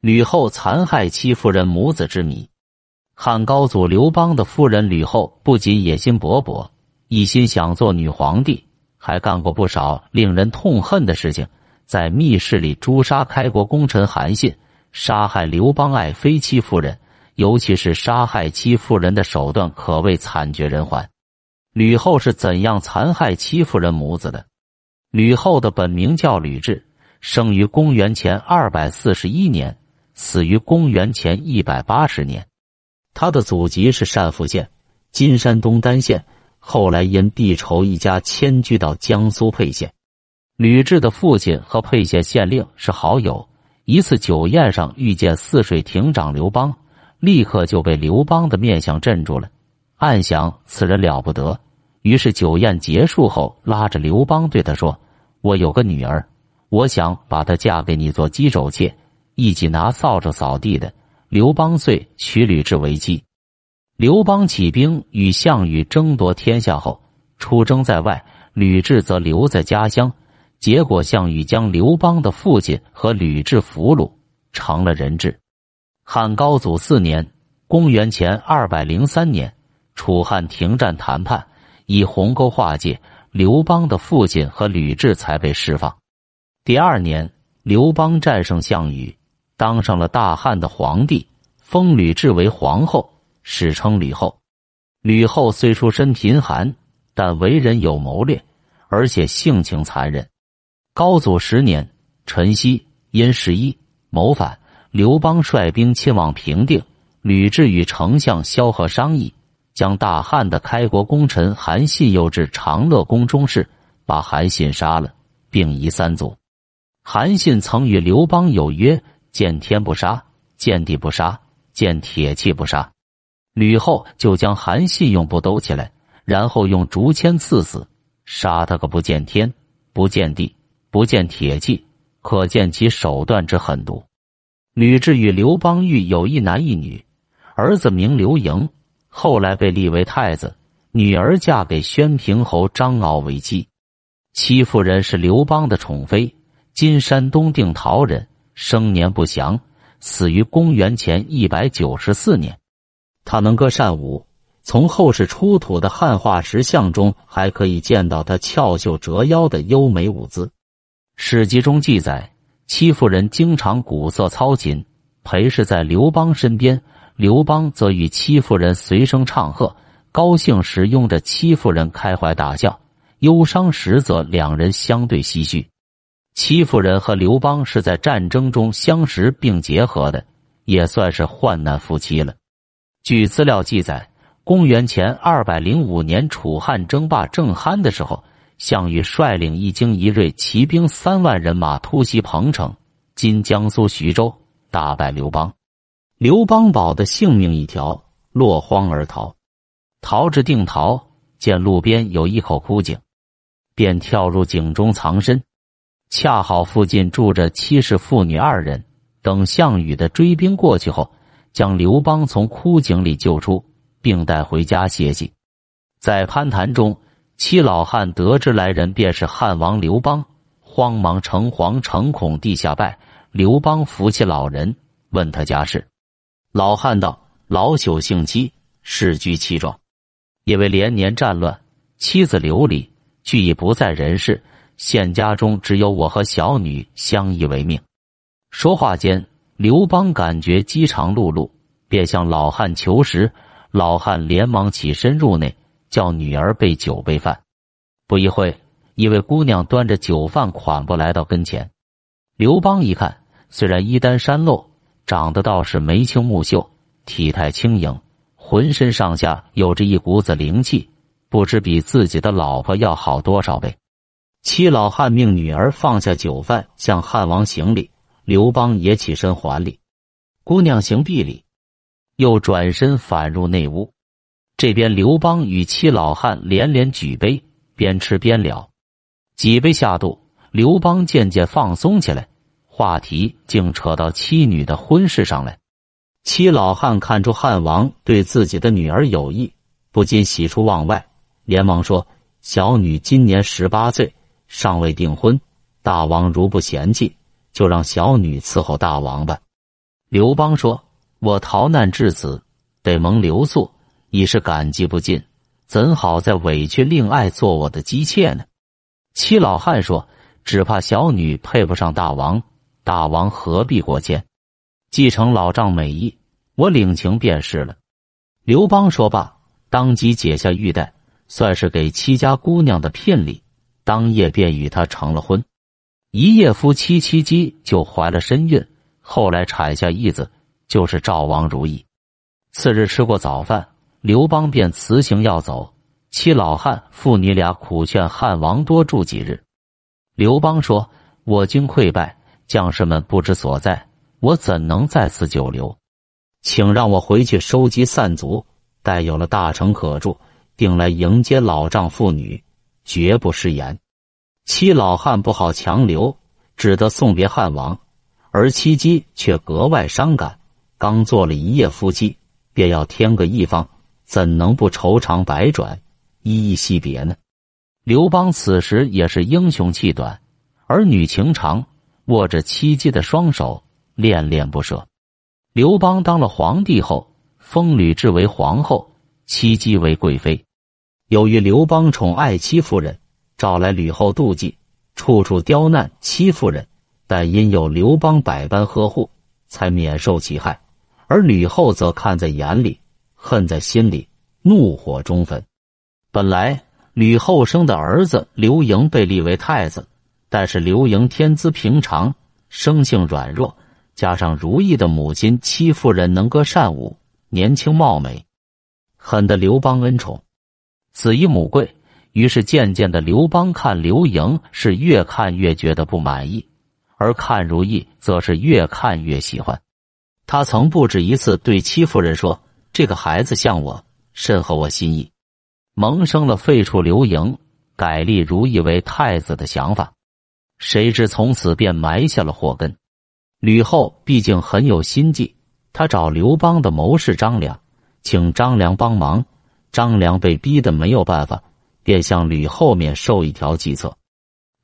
吕后残害戚夫人母子之谜。汉高祖刘邦的夫人吕后不仅野心勃勃，一心想做女皇帝，还干过不少令人痛恨的事情。在密室里诛杀开国功臣韩信，杀害刘邦爱妃戚夫人，尤其是杀害戚夫人的手段可谓惨绝人寰。吕后是怎样残害戚夫人母子的？吕后的本名叫吕雉，生于公元前二百四十一年，死于公元前一百八十年。他的祖籍是单父县（今山东单县），后来因避仇一家迁居到江苏沛县。吕雉的父亲和沛县县令是好友，一次酒宴上遇见泗水亭长刘邦，立刻就被刘邦的面相镇住了，暗想此人了不得。于是酒宴结束后，拉着刘邦对他说：“我有个女儿，我想把她嫁给你做姬肘妾，一起拿扫帚扫地的。”刘邦遂娶吕雉为妻。刘邦起兵与项羽争夺天下后，出征在外，吕雉则留在家乡。结果，项羽将刘邦的父亲和吕雉俘虏，成了人质。汉高祖四年（公元前二百零三年），楚汉停战谈判，以鸿沟划界，刘邦的父亲和吕雉才被释放。第二年，刘邦战胜项羽，当上了大汉的皇帝，封吕雉为皇后，史称吕后。吕后虽出身贫寒，但为人有谋略，而且性情残忍。高祖十年，陈豨因十一谋反，刘邦率兵亲往平定。吕雉与丞相萧何商议，将大汉的开国功臣韩信诱至长乐宫中室，把韩信杀了，并夷三族。韩信曾与刘邦有约：见天不杀，见地不杀，见铁器不杀。吕后就将韩信用布兜起来，然后用竹签刺死，杀他个不见天，不见地。不见铁器，可见其手段之狠毒。吕雉与刘邦育有一男一女，儿子名刘盈，后来被立为太子；女儿嫁给宣平侯张敖为妻。戚夫人是刘邦的宠妃，今山东定陶人，生年不详，死于公元前一百九十四年。他能歌善舞，从后世出土的汉画石像中还可以见到他翘袖折腰的优美舞姿。史籍中记载，戚夫人经常鼓瑟操琴，陪侍在刘邦身边。刘邦则与戚夫人随声唱和，高兴时拥着戚夫人开怀大笑，忧伤时则两人相对唏嘘。戚夫人和刘邦是在战争中相识并结合的，也算是患难夫妻了。据资料记载，公元前二百零五年，楚汉争霸正酣的时候。项羽率领一精一锐骑兵三万人马突袭彭城（今江苏徐州），大败刘邦。刘邦保的性命一条，落荒而逃。逃至定陶，见路边有一口枯井，便跳入井中藏身。恰好附近住着七世妇女二人。等项羽的追兵过去后，将刘邦从枯井里救出，并带回家歇息。在攀谈中。七老汉得知来人便是汉王刘邦，慌忙诚惶诚恐地下拜。刘邦扶起老人，问他家事。老汉道：“老朽姓戚，世居戚庄，因为连年战乱，妻子刘礼俱已不在人世，现家中只有我和小女相依为命。”说话间，刘邦感觉饥肠辘辘，便向老汉求食。老汉连忙起身入内。叫女儿备酒备饭，不一会，一位姑娘端着酒饭款步来到跟前。刘邦一看，虽然衣单衫露，长得倒是眉清目秀，体态轻盈，浑身上下有着一股子灵气，不知比自己的老婆要好多少倍。七老汉命女儿放下酒饭，向汉王行礼。刘邦也起身还礼，姑娘行毕礼，又转身返入内屋。这边刘邦与七老汉连连举杯，边吃边聊。几杯下肚，刘邦渐渐放松起来，话题竟扯到妻女的婚事上来。七老汉看出汉王对自己的女儿有意，不禁喜出望外，连忙说：“小女今年十八岁，尚未订婚，大王如不嫌弃，就让小女伺候大王吧。”刘邦说：“我逃难至此，得蒙留宿，已是感激不尽，怎好再委屈令爱做我的姬妾呢？”七老汉说：“只怕小女配不上大王，大王何必过谦？继承老丈美意，我领情便是了。”刘邦说罢，当即解下玉带，算是给戚家姑娘的聘礼，当夜便与他成了婚。一夜夫妻，戚姬就怀了身孕。后来产下一子，就是赵王如意。次日吃过早饭，刘邦便辞行要走。七老汉父女俩苦劝汉王多住几日。刘邦说：“我军溃败，将士们不知所在，我怎能在此久留？请让我回去收集散卒，待有了大城可住，定来迎接老丈妇女，绝不食言。”七老汉不好强留，只得送别汉王。而戚姬却格外伤感，刚做了一夜夫妻，便要添个一方，怎能不愁肠百转，依依惜别呢？刘邦此时也是英雄气短，儿女情长，握着戚姬的双手，恋恋不舍。刘邦当了皇帝后，封吕雉为皇后，戚姬为贵妃。由于刘邦宠爱戚夫人，找来吕后妒忌，处处刁难戚夫人。但因有刘邦百般呵护，才免受其害。而吕后则看在眼里，恨在心里，怒火中焚。本来吕后生的儿子刘盈被立为太子，但是刘盈天资平常，生性软弱，加上如意的母亲戚夫人能歌善舞，年轻貌美，很得刘邦恩宠。子以母贵，于是渐渐的，刘邦看刘盈是越看越觉得不满意。而看如意，则是越看越喜欢。他曾不止一次对戚夫人说：“这个孩子像我，甚合我心意。”萌生了废除刘盈、改立如意为太子的想法。谁知从此便埋下了祸根。吕后毕竟很有心计，他找刘邦的谋士张良，请张良帮忙。张良被逼得没有办法，便向吕后面授一条计策。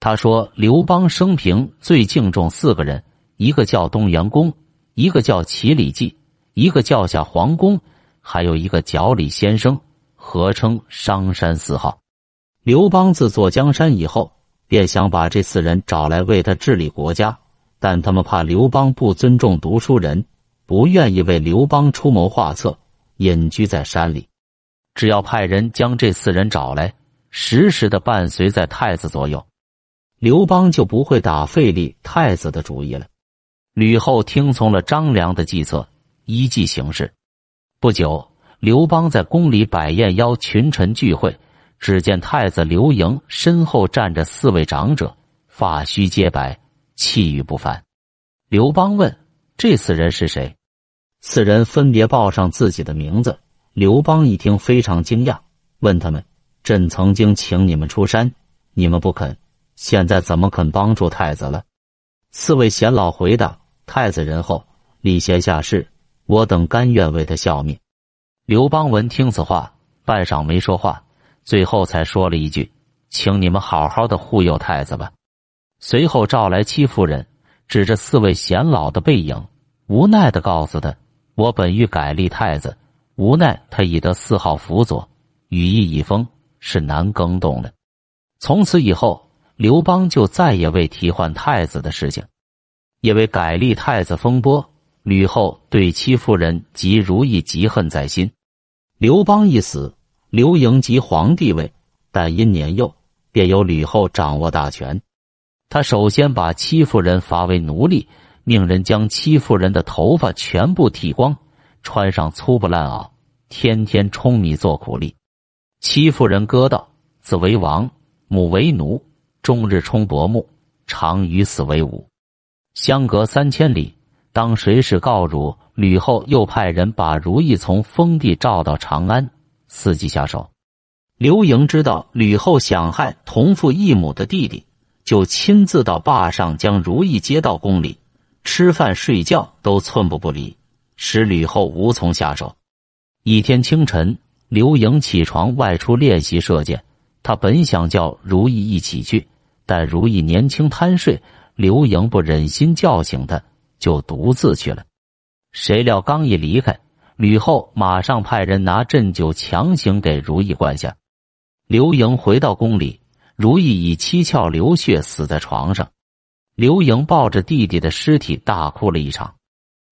他说：“刘邦生平最敬重四个人，一个叫东阳公，一个叫齐礼记，一个叫下皇公，还有一个角李先生，合称商山四号。刘邦自坐江山以后，便想把这四人找来为他治理国家，但他们怕刘邦不尊重读书人，不愿意为刘邦出谋划策，隐居在山里。只要派人将这四人找来，时时的伴随在太子左右。”刘邦就不会打废立太子的主意了。吕后听从了张良的计策，依计行事。不久，刘邦在宫里摆宴邀群臣聚会，只见太子刘盈身后站着四位长者，发须皆白，气宇不凡。刘邦问：“这四人是谁？”四人分别报上自己的名字。刘邦一听非常惊讶，问他们：“朕曾经请你们出山，你们不肯。”现在怎么肯帮助太子了？四位贤老回答：“太子仁厚，礼贤下士，我等甘愿为他效命。”刘邦闻听此话，半晌没说话，最后才说了一句：“请你们好好的护佑太子吧。”随后召来戚夫人，指着四位贤老的背影，无奈的告诉他：“我本欲改立太子，无奈他已得四号辅佐，羽翼已丰，是难更动的。从此以后。”刘邦就再也未提换太子的事情，因为改立太子风波，吕后对戚夫人及如意嫉恨在心。刘邦一死，刘盈即皇帝位，但因年幼，便由吕后掌握大权。他首先把戚夫人罚为奴隶，命人将戚夫人的头发全部剃光，穿上粗布烂袄，天天舂米做苦力。戚夫人歌道：“子为王，母为奴。”终日冲薄暮，常与死为伍。相隔三千里，当谁使告汝？吕后又派人把如意从封地召到长安，伺机下手。刘盈知道吕后想害同父异母的弟弟，就亲自到坝上将如意接到宫里，吃饭睡觉都寸步不离，使吕后无从下手。一天清晨，刘盈起床外出练习射箭，他本想叫如意一起去。但如意年轻贪睡，刘盈不忍心叫醒他，就独自去了。谁料刚一离开，吕后马上派人拿鸩酒强行给如意灌下。刘盈回到宫里，如意已七窍流血，死在床上。刘盈抱着弟弟的尸体大哭了一场。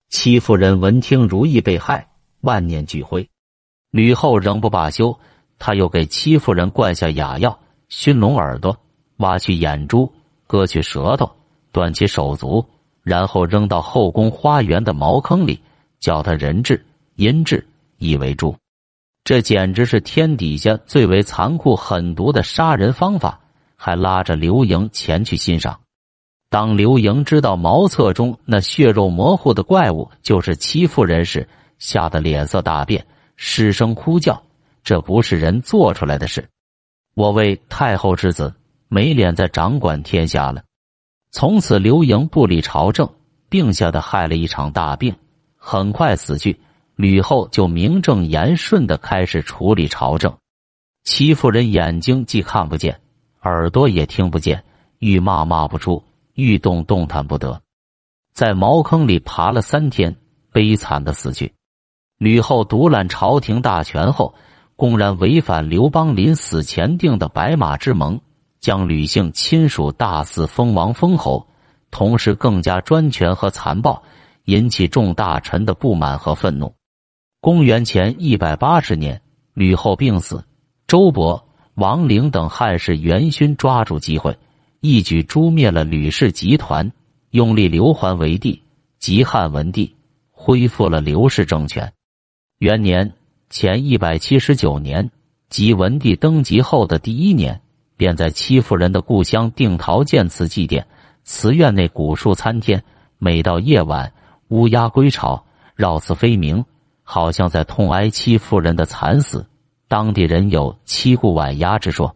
戚夫人闻听如意被害，万念俱灰。吕后仍不罢休，他又给戚夫人灌下哑药，熏聋耳朵，挖去眼珠，割去舌头，断其手足。然后扔到后宫花园的茅坑里，叫他人质、阴质，以为猪。这简直是天底下最为残酷狠毒的杀人方法！还拉着刘盈前去欣赏。当刘盈知道茅厕中那血肉模糊的怪物就是戚夫人时，吓得脸色大变，失声哭叫：“这不是人做出来的事！我为太后之子，没脸再掌管天下了。”从此，刘盈不理朝政，病下的害了一场大病，很快死去。吕后就名正言顺的开始处理朝政。戚夫人眼睛既看不见，耳朵也听不见，欲骂骂不出，欲动动弹不得，在茅坑里爬了三天，悲惨的死去。吕后独揽朝廷大权后，公然违反刘邦临死前定的白马之盟。将吕姓亲属大肆封王封侯，同时更加专权和残暴，引起众大臣的不满和愤怒。公元前一百八十年，吕后病死，周勃、王陵等汉室元勋抓住机会，一举诛灭了吕氏集团，拥立刘桓为帝，即汉文帝，恢复了刘氏政权。元年前一百七十九年，即文帝登基后的第一年。便在戚夫人的故乡定陶建祠祭奠，祠院内古树参天。每到夜晚，乌鸦归巢，绕寺飞鸣，好像在痛哀戚夫人的惨死。当地人有“七故晚鸦”之说。